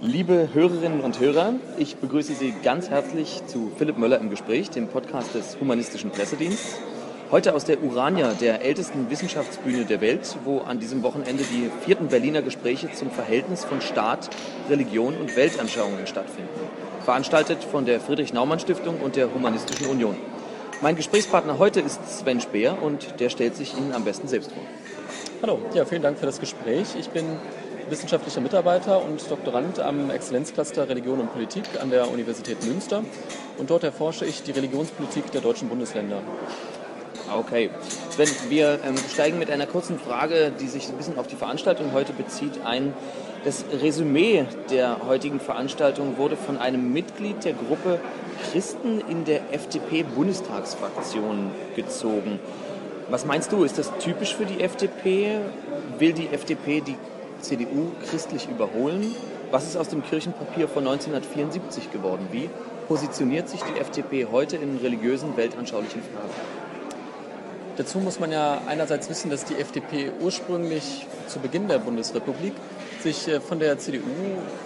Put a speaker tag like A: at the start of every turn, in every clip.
A: Liebe Hörerinnen und Hörer, ich begrüße Sie ganz herzlich zu Philipp Möller im Gespräch, dem Podcast des Humanistischen Pressedienstes. Heute aus der Urania, der ältesten Wissenschaftsbühne der Welt, wo an diesem Wochenende die vierten Berliner Gespräche zum Verhältnis von Staat, Religion und Weltanschauungen stattfinden. Veranstaltet von der Friedrich-Naumann-Stiftung und der Humanistischen Union. Mein Gesprächspartner heute ist Sven Speer und der stellt sich Ihnen am besten selbst vor.
B: Hallo, ja, vielen Dank für das Gespräch. Ich bin wissenschaftlicher Mitarbeiter und Doktorand am Exzellenzcluster Religion und Politik an der Universität Münster. Und dort erforsche ich die Religionspolitik der deutschen Bundesländer.
A: Okay. Sven, wir ähm, steigen mit einer kurzen Frage, die sich ein bisschen auf die Veranstaltung heute bezieht, ein. Das Resümee der heutigen Veranstaltung wurde von einem Mitglied der Gruppe Christen in der FDP-Bundestagsfraktion gezogen. Was meinst du, ist das typisch für die FDP? Will die FDP die CDU christlich überholen? Was ist aus dem Kirchenpapier von 1974 geworden? Wie positioniert sich die FDP heute in religiösen, weltanschaulichen Fragen?
B: Dazu muss man ja einerseits wissen, dass die FDP ursprünglich zu Beginn der Bundesrepublik sich äh, von der CDU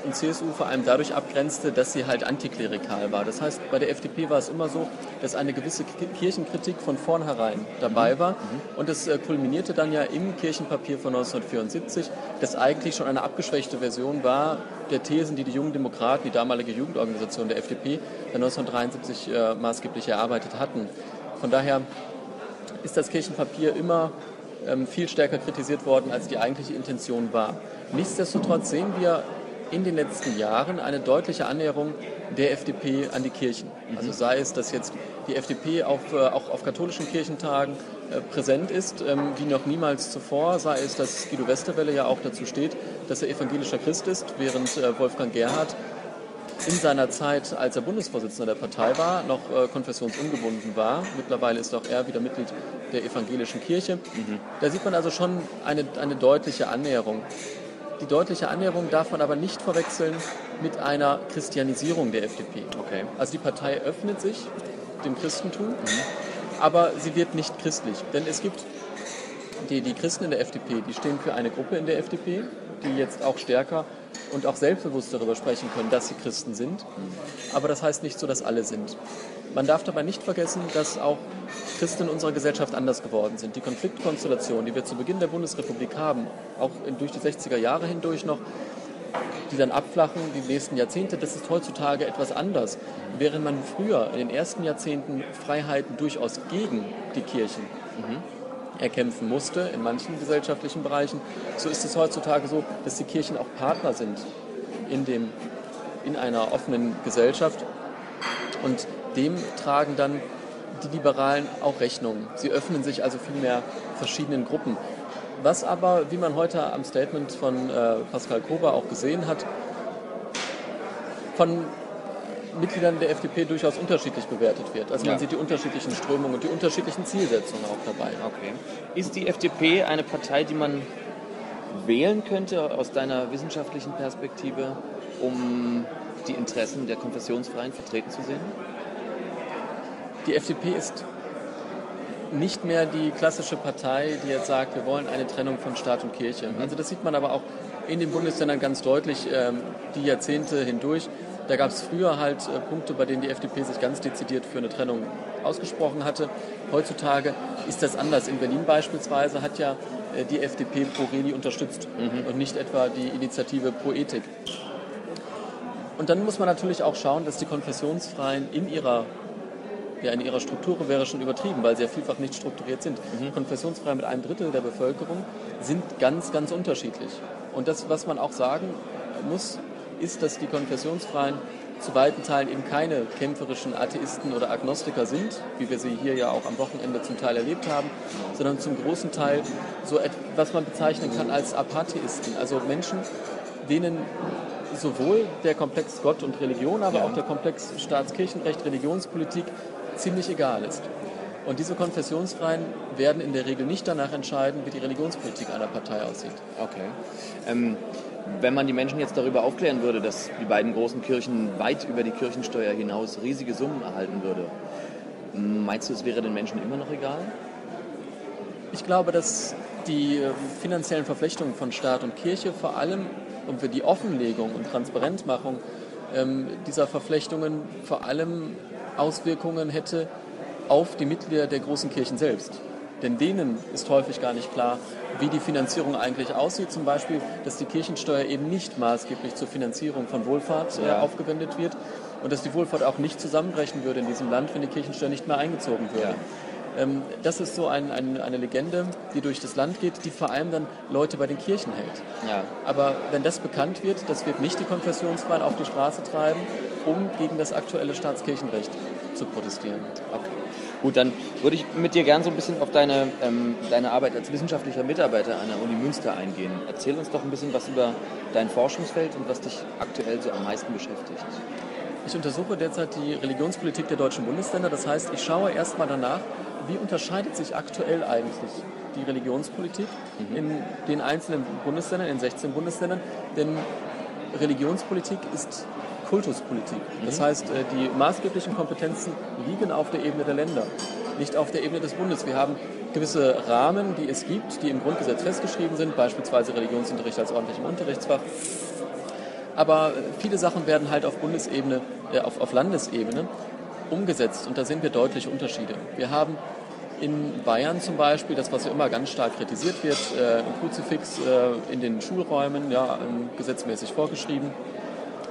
B: und CSU vor allem dadurch abgrenzte, dass sie halt antiklerikal war. Das heißt, bei der FDP war es immer so, dass eine gewisse Kirchenkritik von vornherein dabei mhm. war. Mhm. Und es äh, kulminierte dann ja im Kirchenpapier von 1974, das eigentlich schon eine abgeschwächte Version war der Thesen, die die Jungen Demokraten, die damalige Jugendorganisation der FDP, 1973 äh, maßgeblich erarbeitet hatten. Von daher ist das Kirchenpapier immer viel stärker kritisiert worden, als die eigentliche Intention war. Nichtsdestotrotz sehen wir in den letzten Jahren eine deutliche Annäherung der FDP an die Kirchen. Also mhm. sei es, dass jetzt die FDP auf, äh, auch auf katholischen Kirchentagen äh, präsent ist, ähm, wie noch niemals zuvor, sei es, dass Guido Westerwelle ja auch dazu steht, dass er evangelischer Christ ist, während äh, Wolfgang Gerhard in seiner Zeit, als er Bundesvorsitzender der Partei war, noch äh, konfessionsungebunden war. Mittlerweile ist auch er wieder Mitglied der evangelischen Kirche. Mhm. Da sieht man also schon eine, eine deutliche Annäherung. Die deutliche Annäherung darf man aber nicht verwechseln mit einer Christianisierung der FDP. Okay. Also die Partei öffnet sich dem Christentum, mhm. aber sie wird nicht christlich. Denn es gibt die, die Christen in der FDP, die stehen für eine Gruppe in der FDP, die jetzt auch stärker und auch selbstbewusst darüber sprechen können, dass sie Christen sind. Aber das heißt nicht so, dass alle sind. Man darf dabei nicht vergessen, dass auch Christen in unserer Gesellschaft anders geworden sind. Die Konfliktkonstellation, die wir zu Beginn der Bundesrepublik haben, auch durch die 60er Jahre hindurch noch, die dann abflachen, die nächsten Jahrzehnte, das ist heutzutage etwas anders. Während man früher in den ersten Jahrzehnten Freiheiten durchaus gegen die Kirchen mhm erkämpfen musste in manchen gesellschaftlichen Bereichen. So ist es heutzutage so, dass die Kirchen auch Partner sind in, dem, in einer offenen Gesellschaft und dem tragen dann die Liberalen auch Rechnung. Sie öffnen sich also vielmehr verschiedenen Gruppen. Was aber, wie man heute am Statement von äh, Pascal Kober auch gesehen hat, von Mitgliedern der FDP durchaus unterschiedlich bewertet wird. Also man sieht die unterschiedlichen Strömungen und die unterschiedlichen Zielsetzungen auch dabei.
A: Okay. Ist die FDP eine Partei, die man wählen könnte aus deiner wissenschaftlichen Perspektive, um die Interessen der Konfessionsfreien vertreten zu sehen?
B: Die FDP ist nicht mehr die klassische Partei, die jetzt sagt, wir wollen eine Trennung von Staat und Kirche. Mhm. Also das sieht man aber auch in den Bundesländern ganz deutlich ähm, die Jahrzehnte hindurch. Da gab es früher halt äh, Punkte, bei denen die FDP sich ganz dezidiert für eine Trennung ausgesprochen hatte. Heutzutage ist das anders. In Berlin beispielsweise hat ja äh, die FDP Pro Reli unterstützt mhm. und nicht etwa die Initiative Pro Ethik. Und dann muss man natürlich auch schauen, dass die Konfessionsfreien in ihrer ja, in ihrer Struktur wäre schon übertrieben, weil sie ja vielfach nicht strukturiert sind. Mhm. Konfessionsfrei mit einem Drittel der Bevölkerung sind ganz, ganz unterschiedlich. Und das, was man auch sagen muss, ist, dass die Konfessionsfreien zu weiten Teilen eben keine kämpferischen Atheisten oder Agnostiker sind, wie wir sie hier ja auch am Wochenende zum Teil erlebt haben, sondern zum großen Teil so etwas, was man bezeichnen kann als Apatheisten, also Menschen, denen sowohl der Komplex Gott und Religion, aber ja. auch der Komplex Staatskirchenrecht, Religionspolitik ziemlich egal ist. Und diese Konfessionsfreien werden in der Regel nicht danach entscheiden, wie die Religionspolitik einer Partei aussieht.
A: Okay. Ähm, wenn man die Menschen jetzt darüber aufklären würde, dass die beiden großen Kirchen weit über die Kirchensteuer hinaus riesige Summen erhalten würde, meinst du, es wäre den Menschen immer noch egal?
B: Ich glaube, dass die äh, finanziellen Verflechtungen von Staat und Kirche vor allem und für die Offenlegung und Transparentmachung ähm, dieser Verflechtungen vor allem Auswirkungen hätte auf die Mitglieder der großen Kirchen selbst. Denn denen ist häufig gar nicht klar, wie die Finanzierung eigentlich aussieht. Zum Beispiel, dass die Kirchensteuer eben nicht maßgeblich zur Finanzierung von Wohlfahrt äh, aufgewendet wird und dass die Wohlfahrt auch nicht zusammenbrechen würde in diesem Land, wenn die Kirchensteuer nicht mehr eingezogen würde. Ja. Ähm, das ist so ein, ein, eine Legende, die durch das Land geht, die vor allem dann Leute bei den Kirchen hält. Ja. Aber wenn das bekannt wird, das wird nicht die Konfessionsfreien auf die Straße treiben, um gegen das aktuelle Staatskirchenrecht zu protestieren.
A: Okay. Gut, dann würde ich mit dir gerne so ein bisschen auf deine, ähm, deine Arbeit als wissenschaftlicher Mitarbeiter an der Uni Münster eingehen. Erzähl uns doch ein bisschen was über dein Forschungsfeld und was dich aktuell so am meisten beschäftigt.
B: Ich untersuche derzeit die Religionspolitik der deutschen Bundesländer. Das heißt, ich schaue erstmal danach, wie unterscheidet sich aktuell eigentlich die Religionspolitik mhm. in den einzelnen Bundesländern, in 16 Bundesländern. Denn Religionspolitik ist Kultuspolitik. Das mhm. heißt, äh, die maßgeblichen Kompetenzen liegen auf der Ebene der Länder, nicht auf der Ebene des Bundes. Wir haben gewisse Rahmen, die es gibt, die im Grundgesetz festgeschrieben sind, beispielsweise Religionsunterricht als ordentlichem Unterrichtsfach. Aber viele Sachen werden halt auf Bundesebene, äh, auf, auf Landesebene umgesetzt und da sehen wir deutliche Unterschiede. Wir haben in Bayern zum Beispiel, das was ja immer ganz stark kritisiert wird, äh, ein Kruzifix äh, in den Schulräumen, ja, gesetzmäßig vorgeschrieben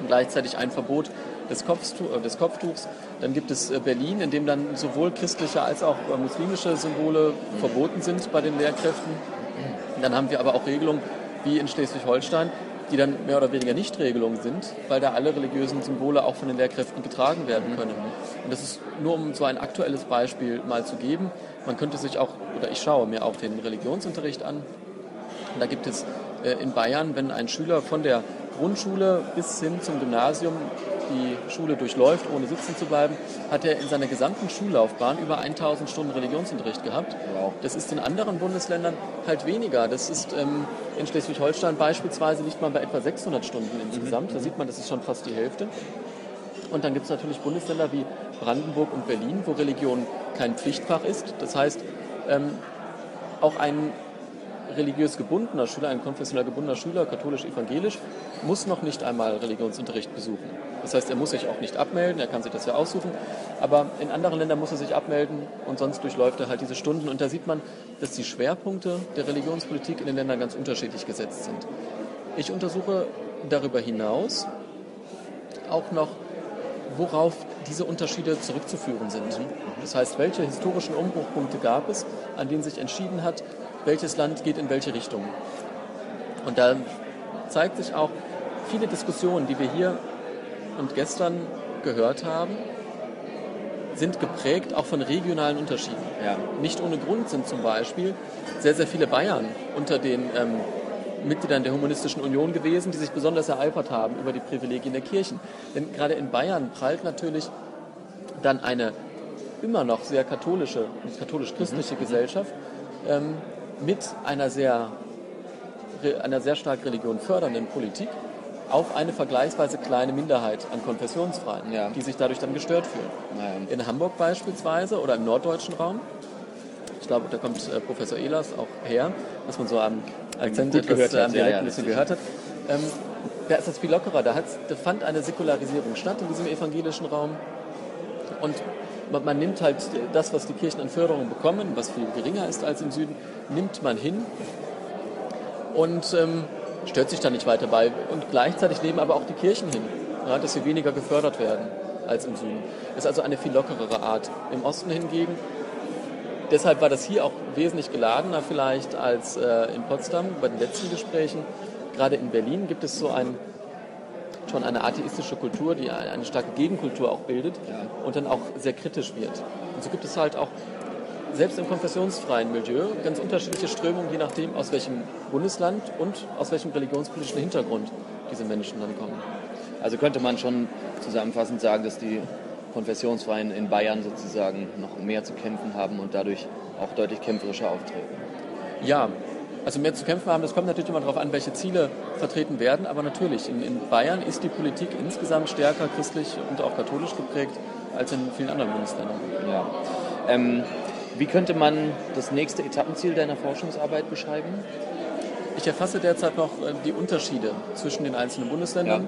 B: und gleichzeitig ein Verbot des, äh, des Kopftuchs. Dann gibt es äh, Berlin, in dem dann sowohl christliche als auch äh, muslimische Symbole verboten sind bei den Lehrkräften. Dann haben wir aber auch Regelungen wie in Schleswig-Holstein, die dann mehr oder weniger Nicht-Regelungen sind, weil da alle religiösen Symbole auch von den Lehrkräften getragen werden können. Und das ist nur um so ein aktuelles Beispiel mal zu geben. Man könnte sich auch, oder ich schaue mir auch den Religionsunterricht an. Da gibt es in Bayern, wenn ein Schüler von der Grundschule bis hin zum Gymnasium die Schule durchläuft, ohne sitzen zu bleiben, hat er in seiner gesamten Schullaufbahn über 1000 Stunden Religionsunterricht gehabt. Wow. Das ist in anderen Bundesländern halt weniger. Das ist ähm, in Schleswig-Holstein beispielsweise liegt man bei etwa 600 Stunden insgesamt. Mhm. Da sieht man, das ist schon fast die Hälfte. Und dann gibt es natürlich Bundesländer wie Brandenburg und Berlin, wo Religion kein Pflichtfach ist. Das heißt, ähm, auch ein religiös gebundener Schüler, ein konfessionell gebundener Schüler, katholisch-evangelisch, muss noch nicht einmal Religionsunterricht besuchen. Das heißt, er muss sich auch nicht abmelden, er kann sich das ja aussuchen, aber in anderen Ländern muss er sich abmelden und sonst durchläuft er halt diese Stunden. Und da sieht man, dass die Schwerpunkte der Religionspolitik in den Ländern ganz unterschiedlich gesetzt sind. Ich untersuche darüber hinaus auch noch, worauf diese Unterschiede zurückzuführen sind. Das heißt, welche historischen Umbruchpunkte gab es, an denen sich entschieden hat, welches Land geht in welche Richtung. Und da zeigt sich auch, viele Diskussionen, die wir hier und gestern gehört haben, sind geprägt auch von regionalen Unterschieden. Ja. Nicht ohne Grund sind zum Beispiel sehr, sehr viele Bayern unter den ähm, Mitgliedern der Humanistischen Union gewesen, die sich besonders ereifert haben über die Privilegien der Kirchen. Denn gerade in Bayern prallt natürlich dann eine immer noch sehr katholische und katholisch-christliche mhm. Gesellschaft ähm, mit einer sehr, einer sehr stark Religion fördernden Politik auf eine vergleichsweise kleine Minderheit an Konfessionsfreien, ja. die sich dadurch dann gestört fühlen. Naja. In Hamburg beispielsweise oder im norddeutschen Raum, ich glaube, da kommt äh, Professor Ehlers auch her, dass man so am Akzent etwas gehört hat, am Dialekt ja, ein bisschen gehört hat. Ähm, da ist das viel lockerer. Da, da fand eine Säkularisierung statt in diesem evangelischen Raum. Und man, man, nimmt halt das, was die Kirchen an Förderung bekommen, was viel geringer ist als im Süden, nimmt man hin und ähm, stört sich da nicht weiter bei. Und gleichzeitig nehmen aber auch die Kirchen hin, ja, dass sie weniger gefördert werden als im Süden. Das ist also eine viel lockerere Art. Im Osten hingegen, deshalb war das hier auch wesentlich geladener vielleicht als äh, in Potsdam bei den letzten Gesprächen. Gerade in Berlin gibt es so ein schon eine atheistische Kultur, die eine starke Gegenkultur auch bildet ja. und dann auch sehr kritisch wird. Und so gibt es halt auch selbst im konfessionsfreien Milieu ganz unterschiedliche Strömungen, je nachdem, aus welchem Bundesland und aus welchem religionspolitischen Hintergrund diese Menschen dann kommen.
A: Also könnte man schon zusammenfassend sagen, dass die Konfessionsfreien in Bayern sozusagen noch mehr zu kämpfen haben und dadurch auch deutlich kämpferischer auftreten.
B: Ja, also mehr zu kämpfen haben, das kommt natürlich immer darauf an, welche Ziele vertreten werden, aber natürlich, in, in Bayern ist die Politik insgesamt stärker christlich und auch katholisch geprägt als in vielen anderen Bundesländern.
A: Ja. Ähm, wie könnte man das nächste Etappenziel deiner Forschungsarbeit beschreiben?
B: Ich erfasse derzeit noch äh, die Unterschiede zwischen den einzelnen Bundesländern. Ja.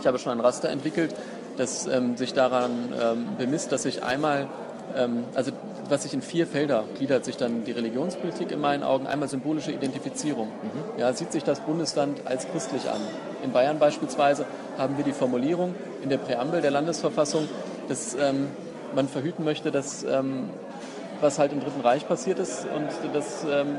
B: Ich habe schon ein Raster entwickelt, das ähm, sich daran ähm, bemisst, dass sich einmal, ähm, also was sich in vier Felder gliedert sich dann die Religionspolitik in meinen Augen. Einmal symbolische Identifizierung. Mhm. Ja, sieht sich das Bundesland als christlich an. In Bayern beispielsweise haben wir die Formulierung in der Präambel der Landesverfassung, dass ähm, man verhüten möchte, dass ähm, was halt im Dritten Reich passiert ist und das ähm,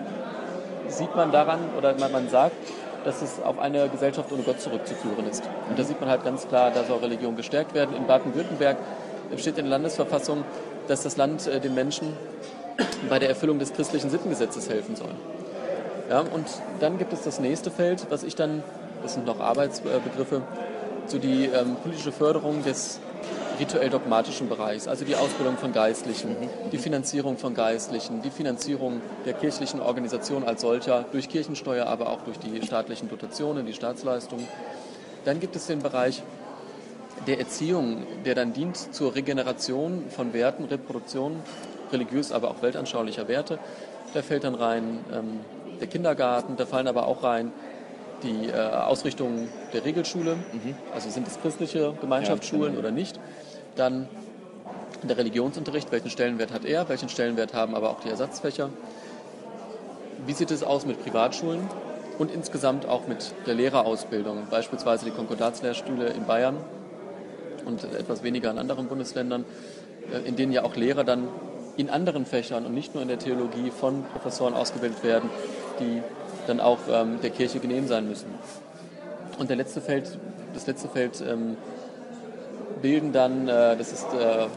B: sieht man daran oder man, man sagt, dass es auf eine Gesellschaft ohne Gott zurückzuführen ist. Und da sieht man halt ganz klar, da soll Religion gestärkt werden. In Baden-Württemberg steht in der Landesverfassung, dass das Land äh, den Menschen bei der Erfüllung des christlichen Sittengesetzes helfen soll. Ja, und dann gibt es das nächste Feld, was ich dann, das sind noch Arbeitsbegriffe, so die ähm, politische Förderung des rituell-dogmatischen Bereichs, also die Ausbildung von Geistlichen, mhm. die Finanzierung von Geistlichen, die Finanzierung der kirchlichen Organisation als solcher durch Kirchensteuer, aber auch durch die staatlichen Dotationen, die Staatsleistungen. Dann gibt es den Bereich der Erziehung, der dann dient zur Regeneration von Werten, Reproduktion religiös, aber auch weltanschaulicher Werte. Da fällt dann rein ähm, der Kindergarten, da fallen aber auch rein die äh, Ausrichtung der Regelschule, mhm. also sind es christliche Gemeinschaftsschulen ja, oder nicht. Dann der Religionsunterricht, welchen Stellenwert hat er, welchen Stellenwert haben aber auch die Ersatzfächer. Wie sieht es aus mit Privatschulen und insgesamt auch mit der Lehrerausbildung, beispielsweise die Konkordatslehrstühle in Bayern und etwas weniger in anderen Bundesländern, äh, in denen ja auch Lehrer dann in anderen Fächern und nicht nur in der Theologie von Professoren ausgebildet werden, die dann auch ähm, der Kirche genehm sein müssen. Und der letzte Feld, das letzte Feld ähm, bilden dann, äh, das ist äh,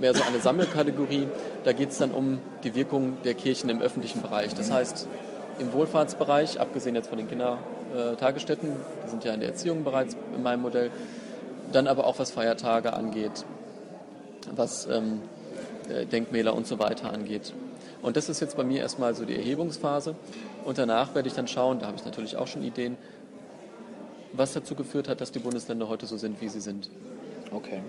B: mehr so eine Sammelkategorie, da geht es dann um die Wirkung der Kirchen im öffentlichen Bereich. Das heißt, im Wohlfahrtsbereich, abgesehen jetzt von den Kindertagesstätten, die sind ja in der Erziehung bereits in meinem Modell, dann aber auch was Feiertage angeht, was ähm, äh, Denkmäler und so weiter angeht. Und das ist jetzt bei mir erstmal so die Erhebungsphase. Und danach werde ich dann schauen, da habe ich natürlich auch schon Ideen, was dazu geführt hat, dass die Bundesländer heute so sind, wie sie sind.
A: Okay.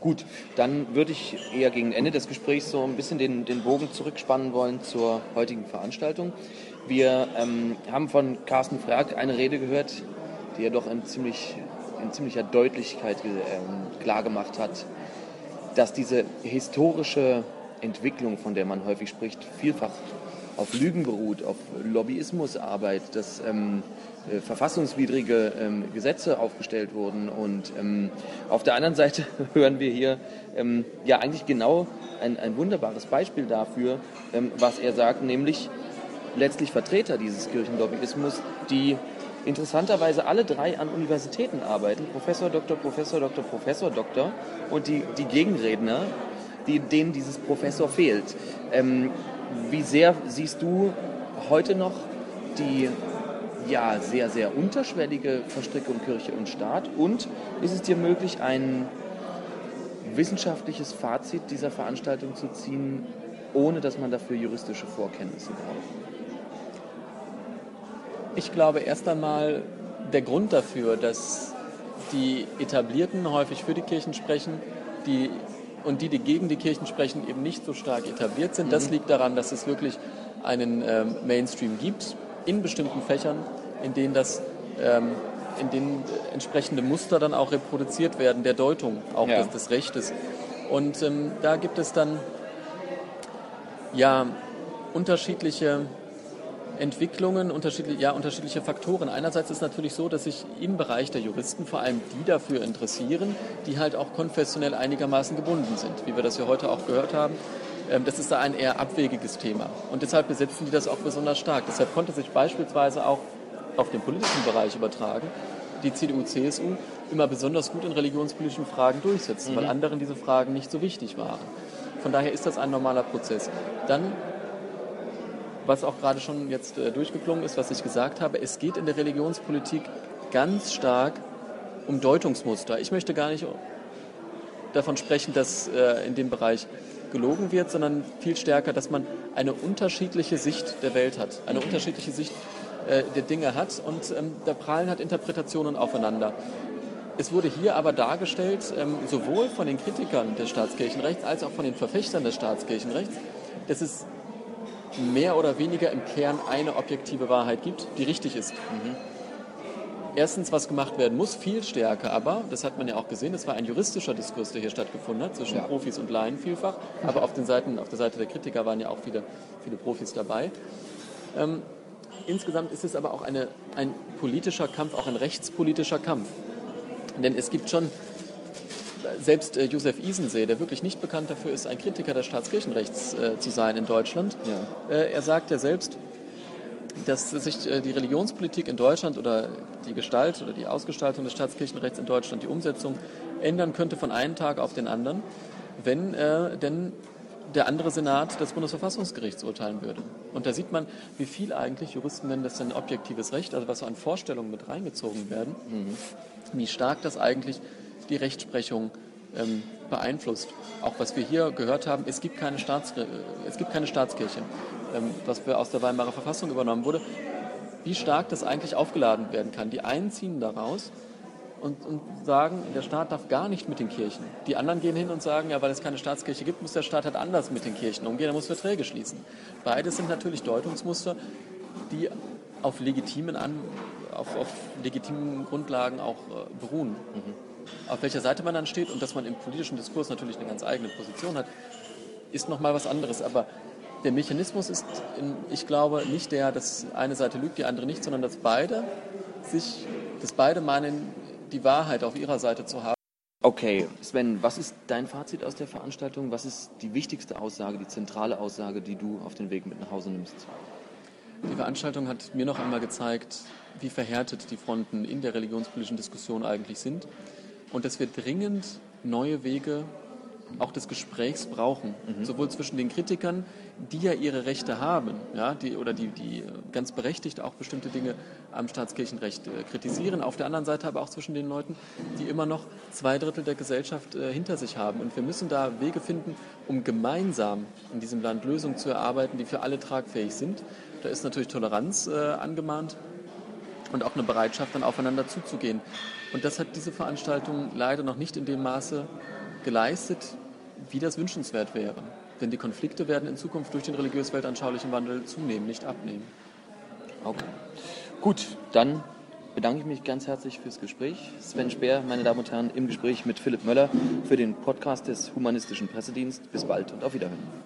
A: Gut, dann würde ich eher gegen Ende des Gesprächs so ein bisschen den, den Bogen zurückspannen wollen zur heutigen Veranstaltung. Wir ähm, haben von Carsten Frag eine Rede gehört, die er doch in, ziemlich, in ziemlicher Deutlichkeit ähm, klargemacht hat, dass diese historische Entwicklung, von der man häufig spricht, vielfach auf Lügen beruht, auf Lobbyismusarbeit, dass ähm, äh, verfassungswidrige ähm, Gesetze aufgestellt wurden. Und ähm, auf der anderen Seite hören wir hier ähm, ja eigentlich genau ein, ein wunderbares Beispiel dafür, ähm, was er sagt, nämlich letztlich Vertreter dieses Kirchenlobbyismus, die interessanterweise alle drei an Universitäten arbeiten, Professor, Doktor, Professor, Doktor, Professor, Doktor, und die, die Gegenredner, die, denen dieses Professor fehlt. Ähm, wie sehr siehst du heute noch die ja, sehr, sehr unterschwellige Verstrickung Kirche und Staat? Und ist es dir möglich, ein wissenschaftliches Fazit dieser Veranstaltung zu ziehen, ohne dass man dafür juristische Vorkenntnisse braucht?
B: Ich glaube erst einmal, der Grund dafür, dass die Etablierten häufig für die Kirchen sprechen, die und die, die gegen die Kirchen sprechen, eben nicht so stark etabliert sind. Das mhm. liegt daran, dass es wirklich einen ähm, Mainstream gibt in bestimmten Fächern, in denen das ähm, in denen entsprechende Muster dann auch reproduziert werden, der Deutung auch ja. des, des Rechtes. Und ähm, da gibt es dann ja unterschiedliche Entwicklungen, unterschiedliche, ja, unterschiedliche Faktoren. Einerseits ist es natürlich so, dass sich im Bereich der Juristen vor allem die dafür interessieren, die halt auch konfessionell einigermaßen gebunden sind, wie wir das ja heute auch gehört haben. Ähm, das ist da ein eher abwegiges Thema. Und deshalb besetzen die das auch besonders stark. Deshalb konnte sich beispielsweise auch auf den politischen Bereich übertragen, die CDU, CSU immer besonders gut in religionspolitischen Fragen durchsetzen, mhm. weil anderen diese Fragen nicht so wichtig waren. Von daher ist das ein normaler Prozess. Dann was auch gerade schon jetzt äh, durchgeklungen ist, was ich gesagt habe, es geht in der Religionspolitik ganz stark um Deutungsmuster. Ich möchte gar nicht davon sprechen, dass äh, in dem Bereich gelogen wird, sondern viel stärker, dass man eine unterschiedliche Sicht der Welt hat, eine unterschiedliche Sicht äh, der Dinge hat und ähm, da prallen halt Interpretationen aufeinander. Es wurde hier aber dargestellt, ähm, sowohl von den Kritikern des Staatskirchenrechts als auch von den Verfechtern des Staatskirchenrechts, dass es mehr oder weniger im Kern eine objektive Wahrheit gibt, die richtig ist. Mhm. Erstens, was gemacht werden muss, viel stärker, aber, das hat man ja auch gesehen, es war ein juristischer Diskurs, der hier stattgefunden hat, zwischen ja. Profis und Laien vielfach, aber auf, den Seiten, auf der Seite der Kritiker waren ja auch viele, viele Profis dabei. Ähm, insgesamt ist es aber auch eine, ein politischer Kampf, auch ein rechtspolitischer Kampf. Denn es gibt schon selbst äh, Josef Isensee, der wirklich nicht bekannt dafür ist, ein Kritiker des Staatskirchenrechts äh, zu sein in Deutschland, ja. äh, er sagt ja selbst, dass sich äh, die Religionspolitik in Deutschland oder die Gestalt oder die Ausgestaltung des Staatskirchenrechts in Deutschland, die Umsetzung ändern könnte von einem Tag auf den anderen, wenn äh, denn der andere Senat des Bundesverfassungsgerichts urteilen würde. Und da sieht man, wie viel eigentlich, Juristen nennen das ein objektives Recht, also was so an Vorstellungen mit reingezogen werden, mhm. wie stark das eigentlich die Rechtsprechung ähm, beeinflusst. Auch was wir hier gehört haben, es gibt keine, Staats, äh, es gibt keine Staatskirche, ähm, was aus der Weimarer Verfassung übernommen wurde. Wie stark das eigentlich aufgeladen werden kann. Die einen ziehen daraus und, und, sagen, der Staat darf gar nicht mit den Kirchen. Die anderen gehen hin und sagen, ja, weil es keine Staatskirche gibt, muss der Staat halt anders mit den Kirchen umgehen, er muss Verträge schließen. Beides sind natürlich Deutungsmuster, die auf legitimen, An auf, auf legitimen Grundlagen auch äh, beruhen. Mhm. Auf welcher Seite man dann steht und dass man im politischen Diskurs natürlich eine ganz eigene Position hat, ist nochmal was anderes. Aber der Mechanismus ist, in, ich glaube, nicht der, dass eine Seite lügt, die andere nicht, sondern dass beide sich, dass beide meinen, die Wahrheit auf ihrer Seite zu haben.
A: Okay, Sven, was ist dein Fazit aus der Veranstaltung? Was ist die wichtigste Aussage, die zentrale Aussage, die du auf den Weg mit nach Hause nimmst?
B: Die Veranstaltung hat mir noch einmal gezeigt, wie verhärtet die Fronten in der religionspolitischen Diskussion eigentlich sind und dass wir dringend neue Wege auch des Gesprächs brauchen. Mhm. Sowohl zwischen den Kritikern, die ja ihre Rechte haben, ja, die, oder die, die ganz berechtigt auch bestimmte Dinge am Staatskirchenrecht äh, kritisieren, auf der anderen Seite aber auch zwischen den Leuten, die immer noch zwei Drittel der Gesellschaft äh, hinter sich haben. Und wir müssen da Wege finden, um gemeinsam in diesem Land Lösungen zu erarbeiten, die für alle tragfähig sind. Da ist natürlich Toleranz äh, angemahnt und auch eine Bereitschaft, dann aufeinander zuzugehen. Und das hat diese Veranstaltung leider noch nicht in dem Maße geleistet, wie das wünschenswert wäre. Denn die Konflikte werden in Zukunft durch den religiös-weltanschaulichen Wandel zunehmen, nicht abnehmen.
A: Okay. Gut, dann bedanke ich mich ganz herzlich fürs Gespräch. Sven Speer, meine Damen und Herren, im Gespräch mit Philipp Möller für den Podcast des Humanistischen Pressedienst. Bis bald und auf Wiederhören.